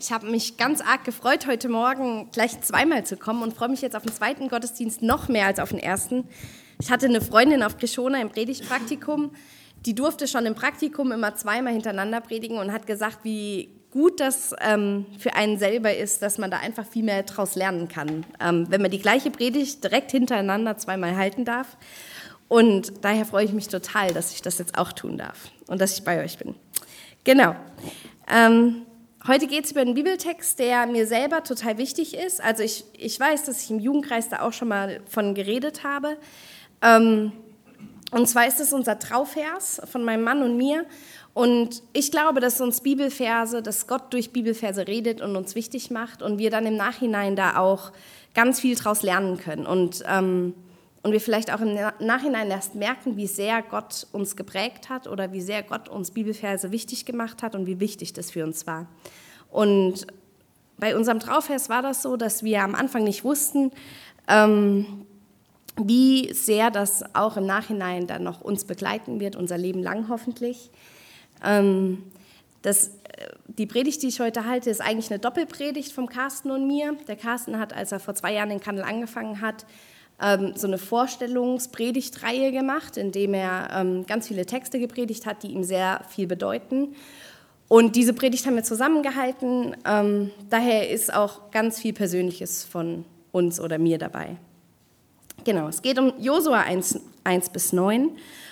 Ich habe mich ganz arg gefreut, heute Morgen gleich zweimal zu kommen und freue mich jetzt auf den zweiten Gottesdienst noch mehr als auf den ersten. Ich hatte eine Freundin auf Krishona im Predigtpraktikum, die durfte schon im Praktikum immer zweimal hintereinander predigen und hat gesagt, wie gut das ähm, für einen selber ist, dass man da einfach viel mehr daraus lernen kann, ähm, wenn man die gleiche Predigt direkt hintereinander zweimal halten darf. Und daher freue ich mich total, dass ich das jetzt auch tun darf und dass ich bei euch bin. Genau. Ähm, Heute geht es über einen Bibeltext, der mir selber total wichtig ist. Also ich, ich weiß, dass ich im Jugendkreis da auch schon mal von geredet habe. Ähm, und zwar ist es unser Trauvers von meinem Mann und mir. Und ich glaube, dass uns Bibelverse, dass Gott durch Bibelverse redet und uns wichtig macht und wir dann im Nachhinein da auch ganz viel draus lernen können. Und, ähm, und wir vielleicht auch im Nachhinein erst merken, wie sehr Gott uns geprägt hat oder wie sehr Gott uns Bibelverse wichtig gemacht hat und wie wichtig das für uns war. Und bei unserem Traufest war das so, dass wir am Anfang nicht wussten, ähm, wie sehr das auch im Nachhinein dann noch uns begleiten wird, unser Leben lang hoffentlich. Ähm, das, äh, die Predigt, die ich heute halte, ist eigentlich eine Doppelpredigt vom Carsten und mir. Der Carsten hat, als er vor zwei Jahren den Kanal angefangen hat, ähm, so eine Vorstellungspredigtreihe gemacht, in dem er ähm, ganz viele Texte gepredigt hat, die ihm sehr viel bedeuten. Und diese Predigt haben wir zusammengehalten. Ähm, daher ist auch ganz viel Persönliches von uns oder mir dabei. Genau, es geht um Josua 1, 1 bis 9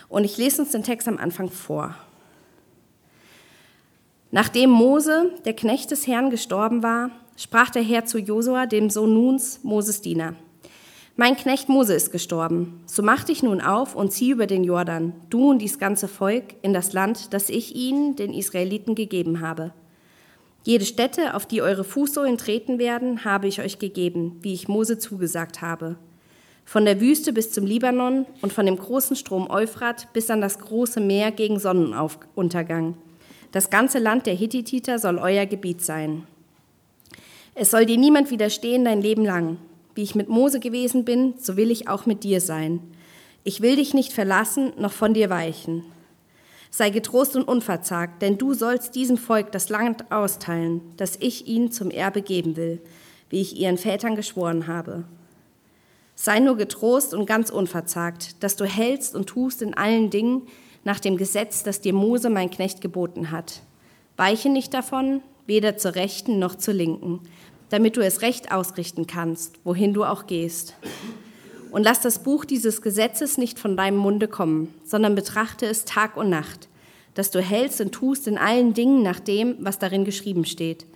und ich lese uns den Text am Anfang vor. Nachdem Mose, der Knecht des Herrn, gestorben war, sprach der Herr zu Josua, dem Sohn Nuns, Moses Diener. Mein Knecht Mose ist gestorben. So mach dich nun auf und zieh über den Jordan, du und dies ganze Volk, in das Land, das ich ihnen, den Israeliten, gegeben habe. Jede Stätte, auf die eure Fußsohlen treten werden, habe ich euch gegeben, wie ich Mose zugesagt habe. Von der Wüste bis zum Libanon und von dem großen Strom Euphrat bis an das große Meer gegen Sonnenuntergang. Das ganze Land der Hittiter soll euer Gebiet sein. Es soll dir niemand widerstehen dein Leben lang. Wie ich mit Mose gewesen bin, so will ich auch mit dir sein. Ich will dich nicht verlassen, noch von dir weichen. Sei getrost und unverzagt, denn du sollst diesem Volk das Land austeilen, das ich ihnen zum Erbe geben will, wie ich ihren Vätern geschworen habe. Sei nur getrost und ganz unverzagt, dass du hältst und tust in allen Dingen nach dem Gesetz, das dir Mose, mein Knecht, geboten hat. Weiche nicht davon, weder zur Rechten noch zur Linken, damit du es recht ausrichten kannst, wohin du auch gehst. Und lass das Buch dieses Gesetzes nicht von deinem Munde kommen, sondern betrachte es Tag und Nacht, dass du hältst und tust in allen Dingen nach dem, was darin geschrieben steht.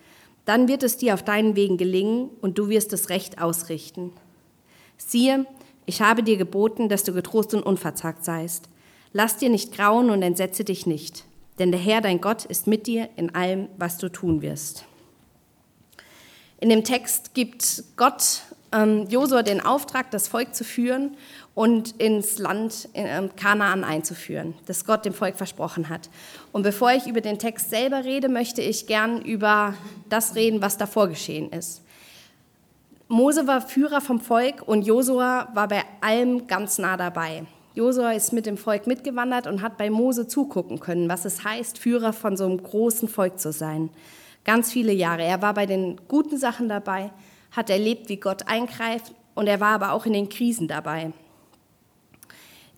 Dann wird es dir auf deinen Wegen gelingen und du wirst es recht ausrichten. Siehe, ich habe dir geboten, dass du getrost und unverzagt seist. Lass dir nicht grauen und entsetze dich nicht, denn der Herr dein Gott ist mit dir in allem, was du tun wirst. In dem Text gibt Gott ähm, Josua den Auftrag, das Volk zu führen und ins Land äh, Kanaan einzuführen, das Gott dem Volk versprochen hat. Und bevor ich über den Text selber rede, möchte ich gern über das reden, was davor geschehen ist. Mose war Führer vom Volk und Josua war bei allem ganz nah dabei. Josua ist mit dem Volk mitgewandert und hat bei Mose zugucken können, was es heißt, Führer von so einem großen Volk zu sein ganz viele Jahre. Er war bei den guten Sachen dabei, hat erlebt, wie Gott eingreift und er war aber auch in den Krisen dabei.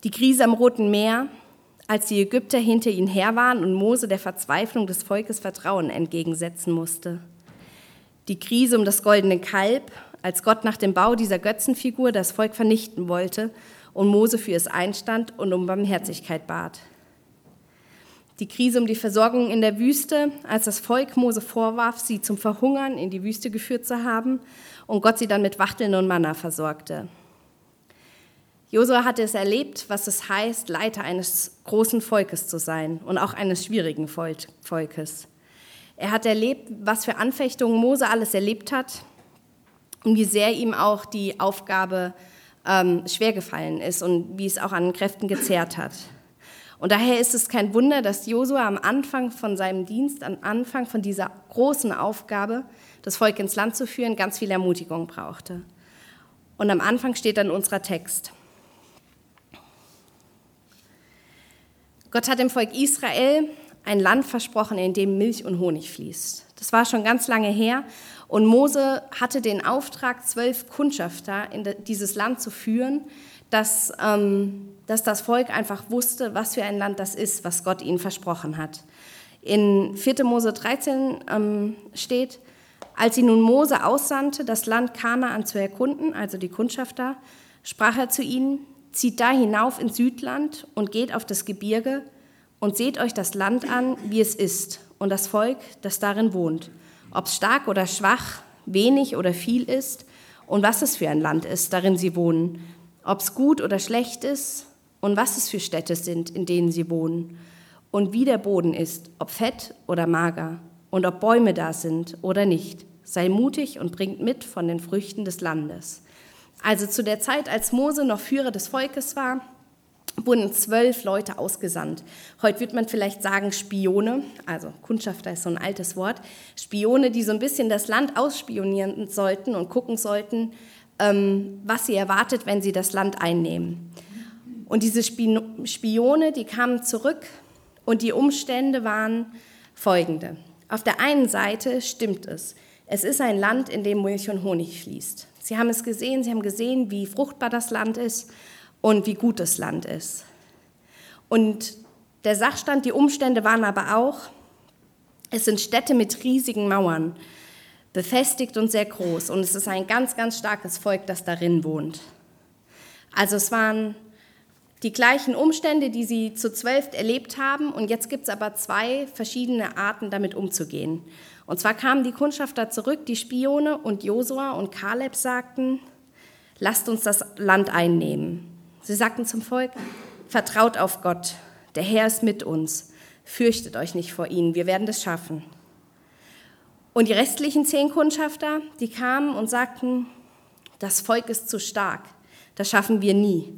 Die Krise am Roten Meer, als die Ägypter hinter ihnen her waren und Mose der Verzweiflung des Volkes Vertrauen entgegensetzen musste. Die Krise um das goldene Kalb, als Gott nach dem Bau dieser Götzenfigur das Volk vernichten wollte und Mose für es einstand und um Barmherzigkeit bat die Krise um die Versorgung in der Wüste, als das Volk Mose vorwarf, sie zum Verhungern in die Wüste geführt zu haben und Gott sie dann mit Wachteln und Manna versorgte. Josua hatte es erlebt, was es heißt, Leiter eines großen Volkes zu sein und auch eines schwierigen Volkes. Er hat erlebt, was für Anfechtungen Mose alles erlebt hat und wie sehr ihm auch die Aufgabe ähm, schwer gefallen ist und wie es auch an Kräften gezehrt hat. Und daher ist es kein Wunder, dass Josua am Anfang von seinem Dienst, am Anfang von dieser großen Aufgabe, das Volk ins Land zu führen, ganz viel Ermutigung brauchte. Und am Anfang steht dann unser Text. Gott hat dem Volk Israel ein Land versprochen, in dem Milch und Honig fließt. Das war schon ganz lange her und Mose hatte den Auftrag, zwölf Kundschafter in dieses Land zu führen, dass, ähm, dass das Volk einfach wusste, was für ein Land das ist, was Gott ihnen versprochen hat. In 4. Mose 13 ähm, steht, als sie nun Mose aussandte, das Land Kanaan zu erkunden, also die Kundschafter, sprach er zu ihnen, zieht da hinauf ins Südland und geht auf das Gebirge und seht euch das Land an, wie es ist, und das Volk, das darin wohnt, ob es stark oder schwach, wenig oder viel ist, und was es für ein Land ist, darin sie wohnen, ob es gut oder schlecht ist, und was es für Städte sind, in denen sie wohnen, und wie der Boden ist, ob fett oder mager, und ob Bäume da sind oder nicht. Sei mutig und bringt mit von den Früchten des Landes. Also zu der Zeit, als Mose noch Führer des Volkes war, wurden zwölf Leute ausgesandt. Heute wird man vielleicht sagen Spione, also Kundschafter ist so ein altes Wort, Spione, die so ein bisschen das Land ausspionieren sollten und gucken sollten, ähm, was sie erwartet, wenn sie das Land einnehmen. Und diese Spione, die kamen zurück und die Umstände waren folgende. Auf der einen Seite stimmt es. Es ist ein Land, in dem Milch und Honig fließt. Sie haben es gesehen, sie haben gesehen, wie fruchtbar das Land ist und wie gut das Land ist. Und der Sachstand, die Umstände waren aber auch, es sind Städte mit riesigen Mauern, befestigt und sehr groß. Und es ist ein ganz, ganz starkes Volk, das darin wohnt. Also es waren die gleichen Umstände, die sie zu zwölf erlebt haben. Und jetzt gibt es aber zwei verschiedene Arten, damit umzugehen. Und zwar kamen die Kundschafter zurück, die Spione und Josua und Kaleb sagten, lasst uns das Land einnehmen. Sie sagten zum Volk, vertraut auf Gott, der Herr ist mit uns, fürchtet euch nicht vor ihnen, wir werden das schaffen. Und die restlichen zehn Kundschafter, die kamen und sagten, das Volk ist zu stark, das schaffen wir nie.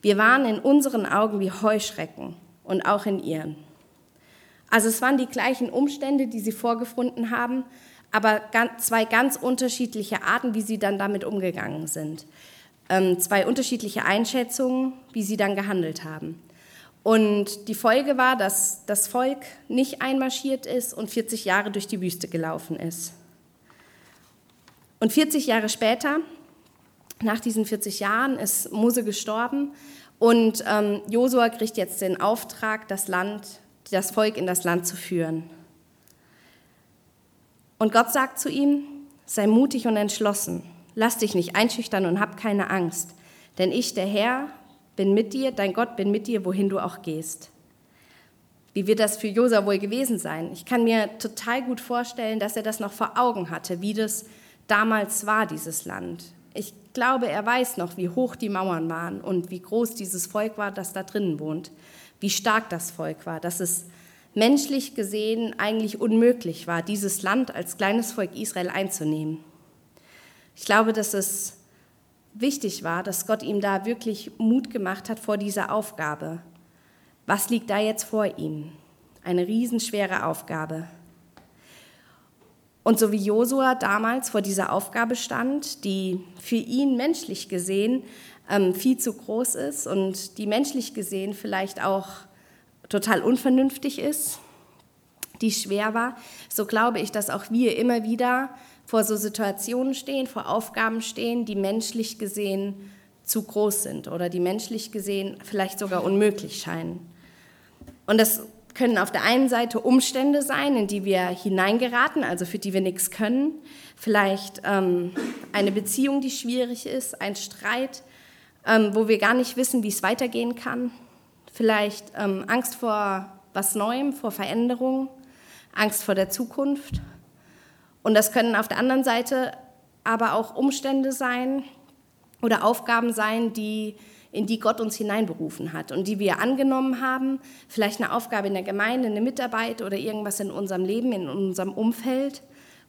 Wir waren in unseren Augen wie Heuschrecken und auch in ihren. Also es waren die gleichen Umstände, die sie vorgefunden haben, aber zwei ganz unterschiedliche Arten, wie sie dann damit umgegangen sind. Ähm, zwei unterschiedliche Einschätzungen, wie sie dann gehandelt haben. Und die Folge war, dass das Volk nicht einmarschiert ist und 40 Jahre durch die Wüste gelaufen ist. Und 40 Jahre später nach diesen 40 Jahren ist Mose gestorben und ähm, Josua kriegt jetzt den Auftrag, das Land, das Volk in das Land zu führen. Und Gott sagt zu ihm, sei mutig und entschlossen, lass dich nicht einschüchtern und hab keine Angst, denn ich, der Herr, bin mit dir, dein Gott bin mit dir, wohin du auch gehst. Wie wird das für Josua wohl gewesen sein? Ich kann mir total gut vorstellen, dass er das noch vor Augen hatte, wie das damals war, dieses Land. Ich glaube, er weiß noch, wie hoch die Mauern waren und wie groß dieses Volk war, das da drinnen wohnt, wie stark das Volk war, dass es menschlich gesehen eigentlich unmöglich war, dieses Land als kleines Volk Israel einzunehmen. Ich glaube, dass es wichtig war, dass Gott ihm da wirklich Mut gemacht hat vor dieser Aufgabe. Was liegt da jetzt vor ihm? Eine riesenschwere Aufgabe. Und so wie Josua damals vor dieser Aufgabe stand, die für ihn menschlich gesehen ähm, viel zu groß ist und die menschlich gesehen vielleicht auch total unvernünftig ist, die schwer war, so glaube ich, dass auch wir immer wieder vor so Situationen stehen, vor Aufgaben stehen, die menschlich gesehen zu groß sind oder die menschlich gesehen vielleicht sogar unmöglich scheinen. Und das können auf der einen Seite Umstände sein, in die wir hineingeraten, also für die wir nichts können. Vielleicht ähm, eine Beziehung, die schwierig ist, ein Streit, ähm, wo wir gar nicht wissen, wie es weitergehen kann. Vielleicht ähm, Angst vor was Neuem, vor Veränderung, Angst vor der Zukunft. Und das können auf der anderen Seite aber auch Umstände sein oder Aufgaben sein, die in die Gott uns hineinberufen hat und die wir angenommen haben, vielleicht eine Aufgabe in der Gemeinde, eine Mitarbeit oder irgendwas in unserem Leben, in unserem Umfeld,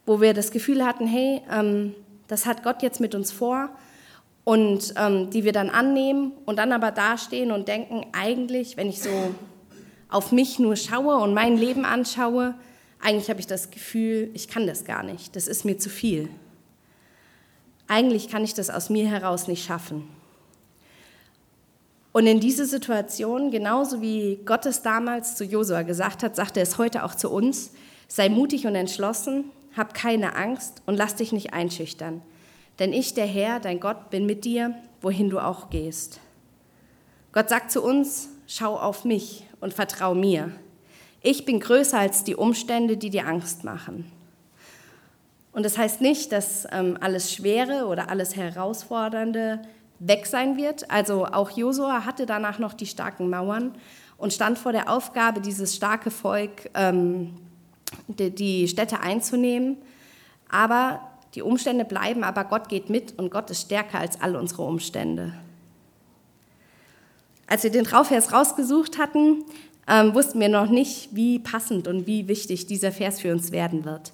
wo wir das Gefühl hatten, hey, ähm, das hat Gott jetzt mit uns vor und ähm, die wir dann annehmen und dann aber dastehen und denken, eigentlich, wenn ich so auf mich nur schaue und mein Leben anschaue, eigentlich habe ich das Gefühl, ich kann das gar nicht, das ist mir zu viel. Eigentlich kann ich das aus mir heraus nicht schaffen. Und in diese Situation, genauso wie Gott es damals zu Josua gesagt hat, sagt er es heute auch zu uns, sei mutig und entschlossen, hab keine Angst und lass dich nicht einschüchtern. Denn ich, der Herr, dein Gott, bin mit dir, wohin du auch gehst. Gott sagt zu uns, schau auf mich und vertrau mir. Ich bin größer als die Umstände, die dir Angst machen. Und das heißt nicht, dass ähm, alles Schwere oder alles Herausfordernde weg sein wird. Also auch Josua hatte danach noch die starken Mauern und stand vor der Aufgabe, dieses starke Volk, ähm, die, die Städte einzunehmen. Aber die Umstände bleiben, aber Gott geht mit und Gott ist stärker als all unsere Umstände. Als wir den Trauvers rausgesucht hatten, ähm, wussten wir noch nicht, wie passend und wie wichtig dieser Vers für uns werden wird.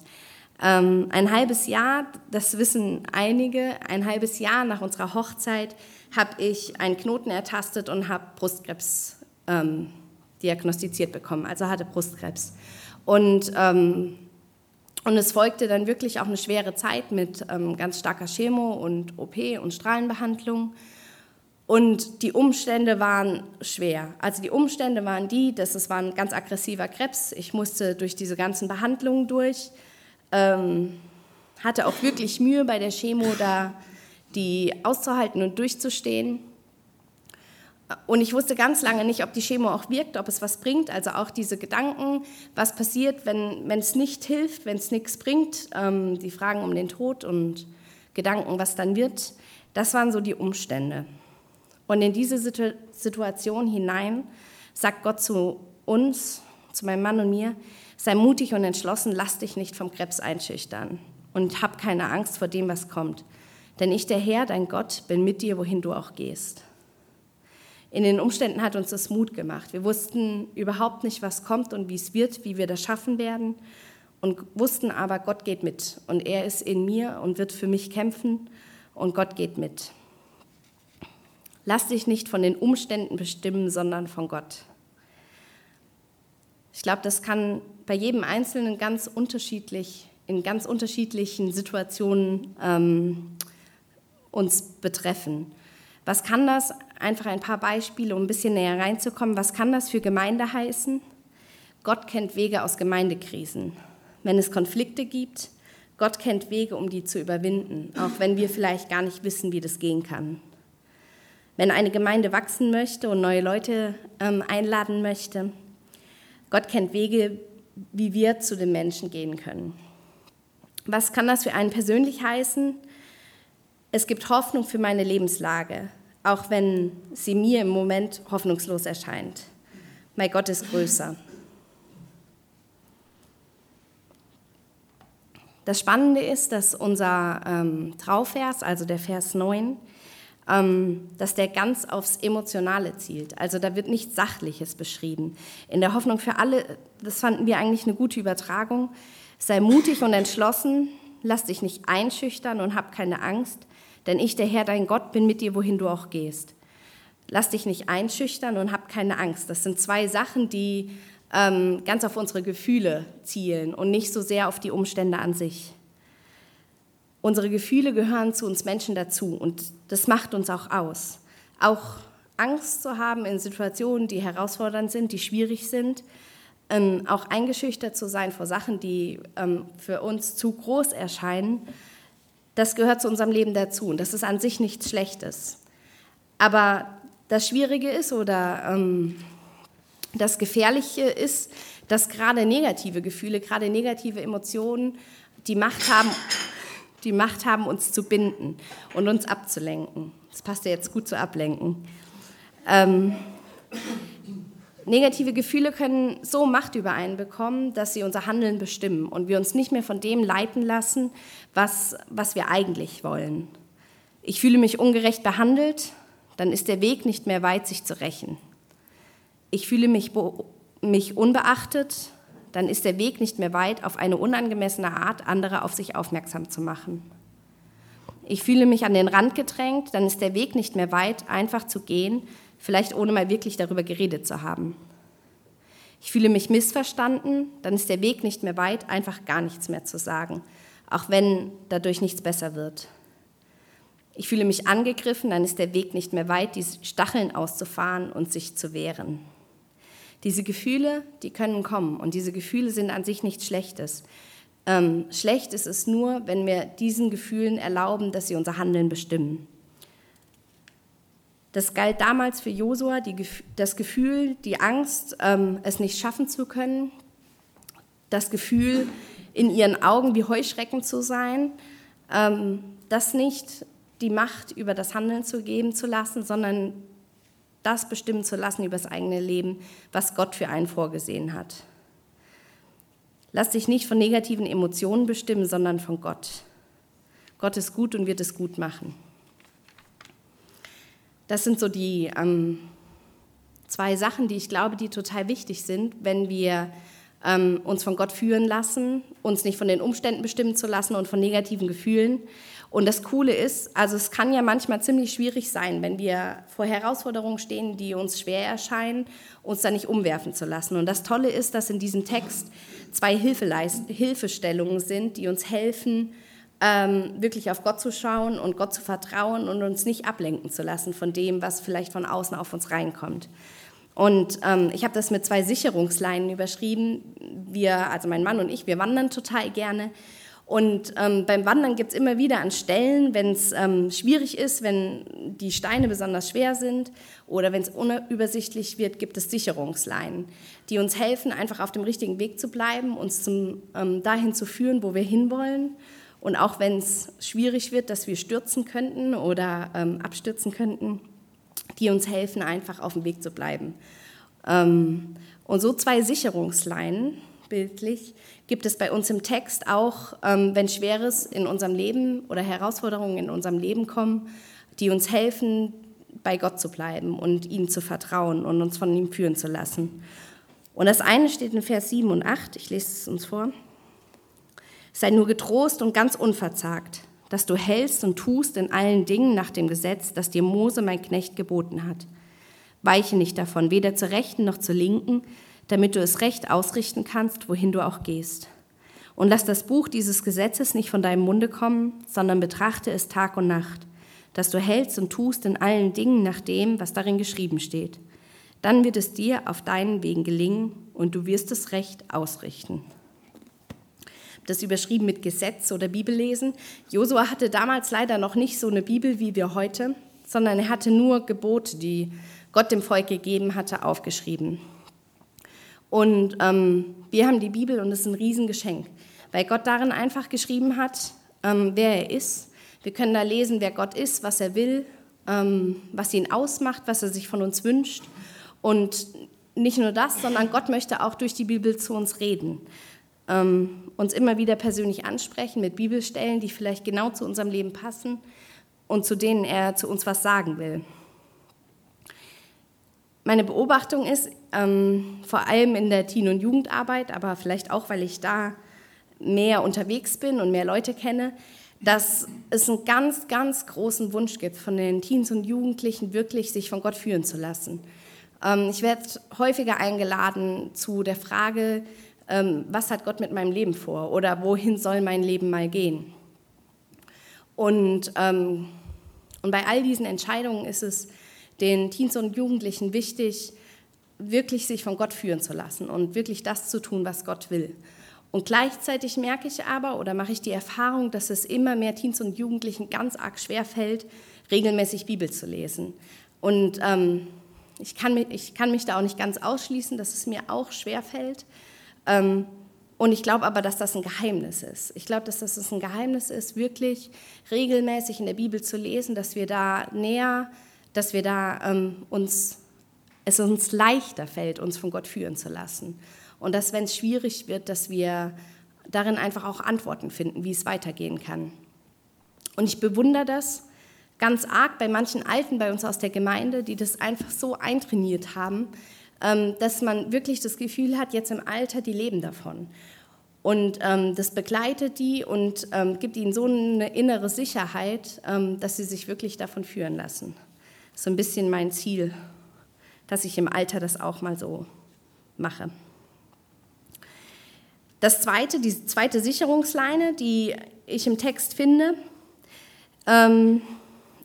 Ähm, ein halbes Jahr, das wissen einige, ein halbes Jahr nach unserer Hochzeit habe ich einen Knoten ertastet und habe Brustkrebs ähm, diagnostiziert bekommen, also hatte Brustkrebs. Und, ähm, und es folgte dann wirklich auch eine schwere Zeit mit ähm, ganz starker Chemo und OP und Strahlenbehandlung. Und die Umstände waren schwer. Also die Umstände waren die, dass es war ein ganz aggressiver Krebs. Ich musste durch diese ganzen Behandlungen durch. Ähm, hatte auch wirklich Mühe bei der Chemo, da die auszuhalten und durchzustehen. Und ich wusste ganz lange nicht, ob die Chemo auch wirkt, ob es was bringt. Also auch diese Gedanken, was passiert, wenn, es nicht hilft, wenn es nichts bringt. Ähm, die Fragen um den Tod und Gedanken, was dann wird. Das waren so die Umstände. Und in diese Situation hinein sagt Gott zu uns, zu meinem Mann und mir, sei mutig und entschlossen, lass dich nicht vom Krebs einschüchtern und hab keine Angst vor dem, was kommt. Denn ich, der Herr, dein Gott, bin mit dir, wohin du auch gehst. In den Umständen hat uns das Mut gemacht. Wir wussten überhaupt nicht, was kommt und wie es wird, wie wir das schaffen werden und wussten aber, Gott geht mit und er ist in mir und wird für mich kämpfen und Gott geht mit. Lass dich nicht von den Umständen bestimmen, sondern von Gott. Ich glaube, das kann bei jedem Einzelnen ganz unterschiedlich, in ganz unterschiedlichen Situationen ähm, uns betreffen. Was kann das? Einfach ein paar Beispiele, um ein bisschen näher reinzukommen. Was kann das für Gemeinde heißen? Gott kennt Wege aus Gemeindekrisen. Wenn es Konflikte gibt, Gott kennt Wege, um die zu überwinden, auch wenn wir vielleicht gar nicht wissen, wie das gehen kann. Wenn eine Gemeinde wachsen möchte und neue Leute ähm, einladen möchte, Gott kennt Wege, wie wir zu den Menschen gehen können. Was kann das für einen persönlich heißen? Es gibt Hoffnung für meine Lebenslage, auch wenn sie mir im Moment hoffnungslos erscheint. Mein Gott ist größer. Das Spannende ist, dass unser ähm, Trauvers, also der Vers 9, ähm, dass der ganz aufs Emotionale zielt. Also da wird nichts Sachliches beschrieben. In der Hoffnung für alle, das fanden wir eigentlich eine gute Übertragung. Sei mutig und entschlossen, lass dich nicht einschüchtern und hab keine Angst, denn ich, der Herr, dein Gott, bin mit dir, wohin du auch gehst. Lass dich nicht einschüchtern und hab keine Angst. Das sind zwei Sachen, die ähm, ganz auf unsere Gefühle zielen und nicht so sehr auf die Umstände an sich. Unsere Gefühle gehören zu uns Menschen dazu und das macht uns auch aus. Auch Angst zu haben in Situationen, die herausfordernd sind, die schwierig sind, ähm, auch eingeschüchtert zu sein vor Sachen, die ähm, für uns zu groß erscheinen, das gehört zu unserem Leben dazu und das ist an sich nichts Schlechtes. Aber das Schwierige ist oder ähm, das Gefährliche ist, dass gerade negative Gefühle, gerade negative Emotionen die Macht haben, die Macht haben, uns zu binden und uns abzulenken. Das passt ja jetzt gut zu Ablenken. Ähm, negative Gefühle können so Macht über einen bekommen, dass sie unser Handeln bestimmen und wir uns nicht mehr von dem leiten lassen, was, was wir eigentlich wollen. Ich fühle mich ungerecht behandelt, dann ist der Weg nicht mehr weit, sich zu rächen. Ich fühle mich, mich unbeachtet, dann ist der Weg nicht mehr weit, auf eine unangemessene Art andere auf sich aufmerksam zu machen. Ich fühle mich an den Rand gedrängt, dann ist der Weg nicht mehr weit, einfach zu gehen, vielleicht ohne mal wirklich darüber geredet zu haben. Ich fühle mich missverstanden, dann ist der Weg nicht mehr weit, einfach gar nichts mehr zu sagen, auch wenn dadurch nichts besser wird. Ich fühle mich angegriffen, dann ist der Weg nicht mehr weit, die Stacheln auszufahren und sich zu wehren. Diese Gefühle, die können kommen und diese Gefühle sind an sich nichts Schlechtes. Ähm, schlecht ist es nur, wenn wir diesen Gefühlen erlauben, dass sie unser Handeln bestimmen. Das galt damals für Josua, das Gefühl, die Angst, ähm, es nicht schaffen zu können, das Gefühl, in ihren Augen wie Heuschrecken zu sein, ähm, das nicht die Macht über das Handeln zu geben zu lassen, sondern das bestimmen zu lassen über das eigene Leben, was Gott für einen vorgesehen hat. Lass dich nicht von negativen Emotionen bestimmen, sondern von Gott. Gott ist gut und wird es gut machen. Das sind so die ähm, zwei Sachen, die ich glaube, die total wichtig sind, wenn wir ähm, uns von Gott führen lassen, uns nicht von den Umständen bestimmen zu lassen und von negativen Gefühlen. Und das Coole ist, also es kann ja manchmal ziemlich schwierig sein, wenn wir vor Herausforderungen stehen, die uns schwer erscheinen, uns da nicht umwerfen zu lassen. Und das Tolle ist, dass in diesem Text zwei Hilfestellungen sind, die uns helfen, ähm, wirklich auf Gott zu schauen und Gott zu vertrauen und uns nicht ablenken zu lassen von dem, was vielleicht von außen auf uns reinkommt. Und ähm, ich habe das mit zwei Sicherungsleinen überschrieben. Wir, also mein Mann und ich, wir wandern total gerne. Und ähm, beim Wandern gibt es immer wieder an Stellen, wenn es ähm, schwierig ist, wenn die Steine besonders schwer sind oder wenn es unübersichtlich wird, gibt es Sicherungsleinen, die uns helfen, einfach auf dem richtigen Weg zu bleiben, uns zum, ähm, dahin zu führen, wo wir hinwollen. Und auch wenn es schwierig wird, dass wir stürzen könnten oder ähm, abstürzen könnten, die uns helfen, einfach auf dem Weg zu bleiben. Ähm, und so zwei Sicherungsleinen, bildlich, gibt es bei uns im Text auch, ähm, wenn Schweres in unserem Leben oder Herausforderungen in unserem Leben kommen, die uns helfen, bei Gott zu bleiben und ihm zu vertrauen und uns von ihm führen zu lassen. Und das eine steht in Vers 7 und 8, ich lese es uns vor. Sei nur getrost und ganz unverzagt dass du hältst und tust in allen Dingen nach dem Gesetz, das dir Mose, mein Knecht, geboten hat. Weiche nicht davon, weder zur Rechten noch zur Linken, damit du es recht ausrichten kannst, wohin du auch gehst. Und lass das Buch dieses Gesetzes nicht von deinem Munde kommen, sondern betrachte es Tag und Nacht, dass du hältst und tust in allen Dingen nach dem, was darin geschrieben steht. Dann wird es dir auf deinen Wegen gelingen und du wirst es recht ausrichten das überschrieben mit Gesetz oder Bibellesen. Josua hatte damals leider noch nicht so eine Bibel wie wir heute, sondern er hatte nur Gebote, die Gott dem Volk gegeben hatte, aufgeschrieben. Und ähm, wir haben die Bibel und es ist ein Riesengeschenk, weil Gott darin einfach geschrieben hat, ähm, wer er ist. Wir können da lesen, wer Gott ist, was er will, ähm, was ihn ausmacht, was er sich von uns wünscht. Und nicht nur das, sondern Gott möchte auch durch die Bibel zu uns reden uns immer wieder persönlich ansprechen mit Bibelstellen, die vielleicht genau zu unserem Leben passen und zu denen er zu uns was sagen will. Meine Beobachtung ist, ähm, vor allem in der Teen- und Jugendarbeit, aber vielleicht auch, weil ich da mehr unterwegs bin und mehr Leute kenne, dass es einen ganz, ganz großen Wunsch gibt von den Teens und Jugendlichen, wirklich sich von Gott führen zu lassen. Ähm, ich werde häufiger eingeladen zu der Frage, ähm, was hat Gott mit meinem Leben vor oder wohin soll mein Leben mal gehen. Und, ähm, und bei all diesen Entscheidungen ist es den Teens und Jugendlichen wichtig, wirklich sich von Gott führen zu lassen und wirklich das zu tun, was Gott will. Und gleichzeitig merke ich aber oder mache ich die Erfahrung, dass es immer mehr Teens und Jugendlichen ganz arg schwer fällt, regelmäßig Bibel zu lesen. Und ähm, ich, kann mich, ich kann mich da auch nicht ganz ausschließen, dass es mir auch schwer fällt. Ähm, und ich glaube aber, dass das ein Geheimnis ist. Ich glaube, dass das ein Geheimnis ist, wirklich regelmäßig in der Bibel zu lesen, dass wir da näher, dass wir da ähm, uns, es uns leichter fällt, uns von Gott führen zu lassen. Und dass, wenn es schwierig wird, dass wir darin einfach auch Antworten finden, wie es weitergehen kann. Und ich bewundere das ganz arg bei manchen Alten bei uns aus der Gemeinde, die das einfach so eintrainiert haben, dass man wirklich das Gefühl hat, jetzt im Alter, die leben davon. Und ähm, das begleitet die und ähm, gibt ihnen so eine innere Sicherheit, ähm, dass sie sich wirklich davon führen lassen. So ein bisschen mein Ziel, dass ich im Alter das auch mal so mache. Das zweite, die zweite Sicherungsleine, die ich im Text finde, ähm,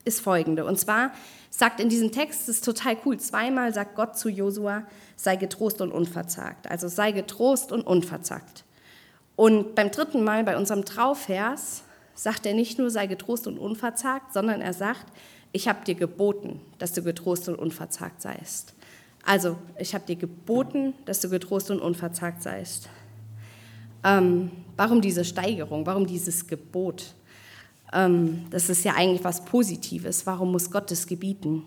ist folgende. Und zwar sagt in diesem Text, das ist total cool, zweimal sagt Gott zu Josua, sei getrost und unverzagt. Also sei getrost und unverzagt. Und beim dritten Mal, bei unserem Trauvers, sagt er nicht nur, sei getrost und unverzagt, sondern er sagt, ich habe dir geboten, dass du getrost und unverzagt seist. Also, ich habe dir geboten, dass du getrost und unverzagt seist. Ähm, warum diese Steigerung? Warum dieses Gebot? Ähm, das ist ja eigentlich was Positives. Warum muss Gott es gebieten?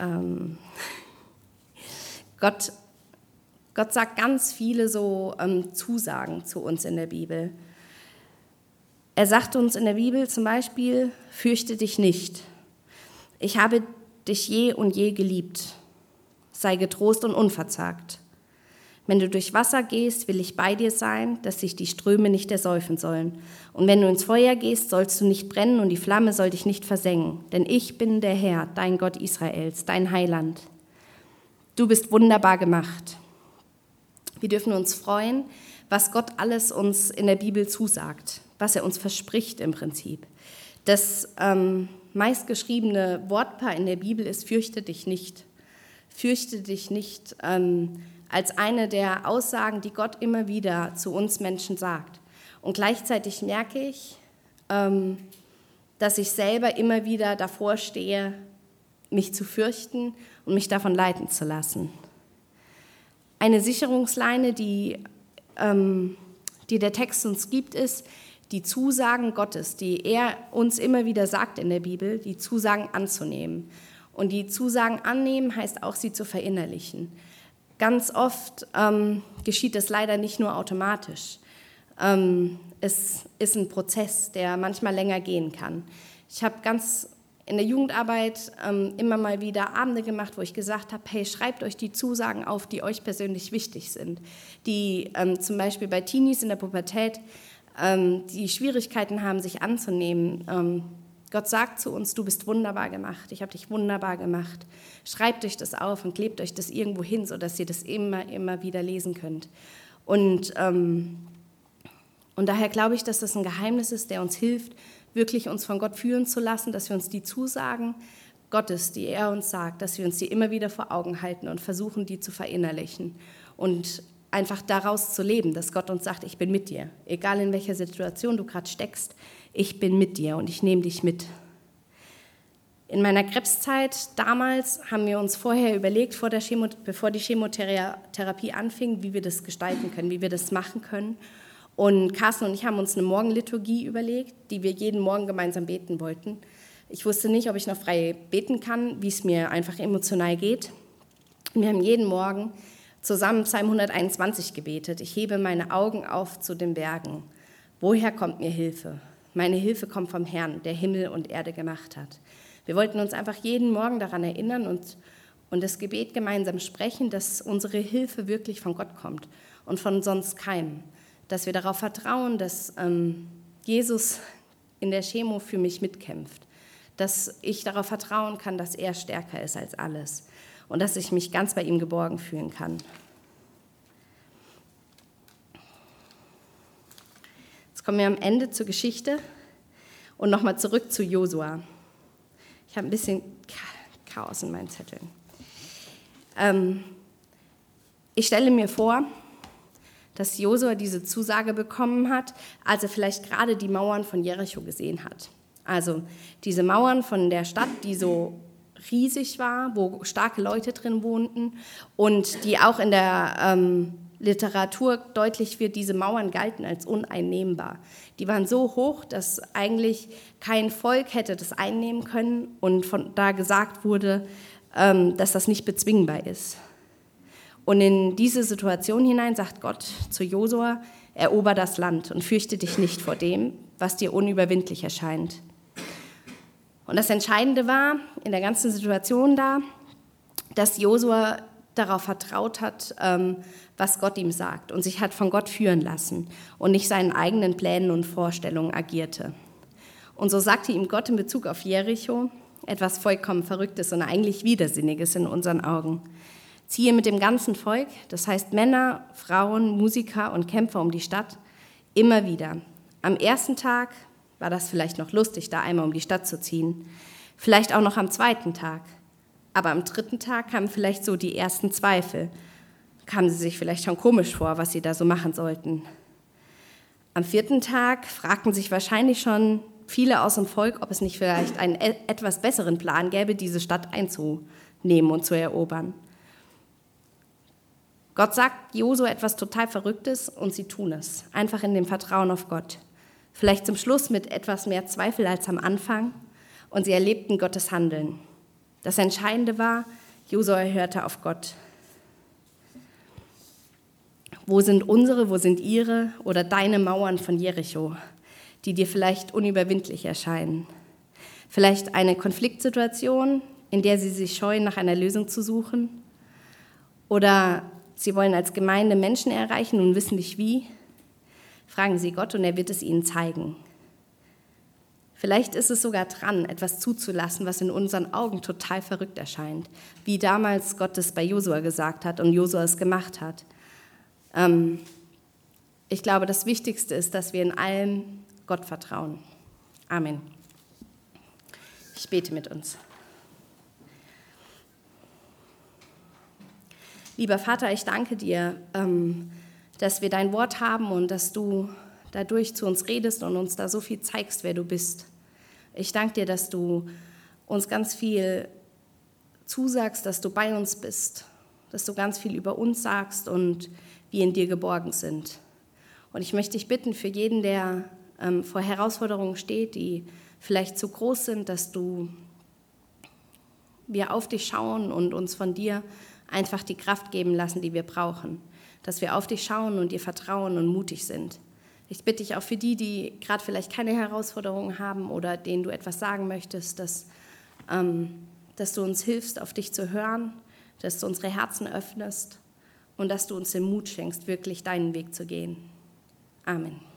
Ähm, Gott, Gott sagt ganz viele so ähm, Zusagen zu uns in der Bibel. Er sagt uns in der Bibel zum Beispiel, fürchte dich nicht. Ich habe dich je und je geliebt. Sei getrost und unverzagt. Wenn du durch Wasser gehst, will ich bei dir sein, dass sich die Ströme nicht ersäufen sollen. Und wenn du ins Feuer gehst, sollst du nicht brennen und die Flamme soll dich nicht versengen. Denn ich bin der Herr, dein Gott Israels, dein Heiland. Du bist wunderbar gemacht. Wir dürfen uns freuen, was Gott alles uns in der Bibel zusagt, was er uns verspricht im Prinzip. Das ähm, meistgeschriebene Wortpaar in der Bibel ist fürchte dich nicht. Fürchte dich nicht. Ähm, als eine der Aussagen, die Gott immer wieder zu uns Menschen sagt. Und gleichzeitig merke ich, ähm, dass ich selber immer wieder davor stehe, mich zu fürchten und mich davon leiten zu lassen. Eine Sicherungsleine, die, ähm, die der Text uns gibt, ist die Zusagen Gottes, die er uns immer wieder sagt in der Bibel, die Zusagen anzunehmen. Und die Zusagen annehmen heißt auch, sie zu verinnerlichen. Ganz oft ähm, geschieht es leider nicht nur automatisch. Ähm, es ist ein Prozess, der manchmal länger gehen kann. Ich habe ganz in der Jugendarbeit ähm, immer mal wieder Abende gemacht, wo ich gesagt habe, hey, schreibt euch die Zusagen auf, die euch persönlich wichtig sind, die ähm, zum Beispiel bei Teenies in der Pubertät ähm, die Schwierigkeiten haben, sich anzunehmen, ähm, Gott sagt zu uns, du bist wunderbar gemacht, ich habe dich wunderbar gemacht. Schreibt euch das auf und klebt euch das irgendwo hin, sodass ihr das immer, immer wieder lesen könnt. Und, ähm, und daher glaube ich, dass das ein Geheimnis ist, der uns hilft, wirklich uns von Gott führen zu lassen, dass wir uns die Zusagen Gottes, die er uns sagt, dass wir uns die immer wieder vor Augen halten und versuchen, die zu verinnerlichen. Und einfach daraus zu leben, dass Gott uns sagt, ich bin mit dir. Egal in welcher Situation du gerade steckst, ich bin mit dir und ich nehme dich mit. In meiner Krebszeit damals haben wir uns vorher überlegt, vor der Chemo, bevor die Chemotherapie anfing, wie wir das gestalten können, wie wir das machen können. Und Carsten und ich haben uns eine Morgenliturgie überlegt, die wir jeden Morgen gemeinsam beten wollten. Ich wusste nicht, ob ich noch frei beten kann, wie es mir einfach emotional geht. Wir haben jeden Morgen zusammen Psalm 121 gebetet. Ich hebe meine Augen auf zu den Bergen. Woher kommt mir Hilfe? Meine Hilfe kommt vom Herrn, der Himmel und Erde gemacht hat. Wir wollten uns einfach jeden Morgen daran erinnern und, und das Gebet gemeinsam sprechen, dass unsere Hilfe wirklich von Gott kommt und von sonst keinem. Dass wir darauf vertrauen, dass ähm, Jesus in der Chemo für mich mitkämpft. Dass ich darauf vertrauen kann, dass er stärker ist als alles und dass ich mich ganz bei ihm geborgen fühlen kann. Jetzt kommen wir am Ende zur Geschichte und nochmal zurück zu Josua. Ich habe ein bisschen Chaos in meinen Zetteln. Ähm, ich stelle mir vor, dass Josua diese Zusage bekommen hat, als er vielleicht gerade die Mauern von Jericho gesehen hat. Also diese Mauern von der Stadt, die so riesig war, wo starke Leute drin wohnten und die auch in der ähm, Literatur deutlich wird, diese Mauern galten als uneinnehmbar. Die waren so hoch, dass eigentlich kein Volk hätte das einnehmen können und von da gesagt wurde, ähm, dass das nicht bezwingbar ist. Und in diese Situation hinein sagt Gott zu Josua, erober das Land und fürchte dich nicht vor dem, was dir unüberwindlich erscheint. Und das Entscheidende war in der ganzen Situation da, dass Josua darauf vertraut hat, ähm, was Gott ihm sagt und sich hat von Gott führen lassen und nicht seinen eigenen Plänen und Vorstellungen agierte. Und so sagte ihm Gott in Bezug auf Jericho etwas vollkommen Verrücktes und eigentlich Widersinniges in unseren Augen. Ziehe mit dem ganzen Volk, das heißt Männer, Frauen, Musiker und Kämpfer um die Stadt, immer wieder. Am ersten Tag war das vielleicht noch lustig, da einmal um die Stadt zu ziehen. Vielleicht auch noch am zweiten Tag. Aber am dritten Tag kamen vielleicht so die ersten Zweifel. Kamen sie sich vielleicht schon komisch vor, was sie da so machen sollten. Am vierten Tag fragten sich wahrscheinlich schon viele aus dem Volk, ob es nicht vielleicht einen e-, etwas besseren Plan gäbe, diese Stadt einzunehmen und zu erobern. Gott sagt Josu etwas total Verrücktes und sie tun es, einfach in dem Vertrauen auf Gott. Vielleicht zum Schluss mit etwas mehr Zweifel als am Anfang und sie erlebten Gottes Handeln. Das Entscheidende war, Josua hörte auf Gott. Wo sind unsere, wo sind ihre oder deine Mauern von Jericho, die dir vielleicht unüberwindlich erscheinen? Vielleicht eine Konfliktsituation, in der sie sich scheuen, nach einer Lösung zu suchen? Oder Sie wollen als Gemeinde Menschen erreichen und wissen nicht wie. Fragen Sie Gott und er wird es Ihnen zeigen. Vielleicht ist es sogar dran, etwas zuzulassen, was in unseren Augen total verrückt erscheint, wie damals Gott es bei Josua gesagt hat und Josua es gemacht hat. Ähm, ich glaube, das Wichtigste ist, dass wir in allem Gott vertrauen. Amen. Ich bete mit uns. Lieber Vater, ich danke dir, ähm, dass wir dein Wort haben und dass du dadurch zu uns redest und uns da so viel zeigst, wer du bist. Ich danke dir, dass du uns ganz viel zusagst, dass du bei uns bist, dass du ganz viel über uns sagst und wir in dir geborgen sind. Und ich möchte dich bitten für jeden, der ähm, vor Herausforderungen steht, die vielleicht zu groß sind, dass du wir auf dich schauen und uns von dir einfach die Kraft geben lassen, die wir brauchen. Dass wir auf dich schauen und dir vertrauen und mutig sind. Ich bitte dich auch für die, die gerade vielleicht keine Herausforderungen haben oder denen du etwas sagen möchtest, dass, ähm, dass du uns hilfst, auf dich zu hören, dass du unsere Herzen öffnest und dass du uns den Mut schenkst, wirklich deinen Weg zu gehen. Amen.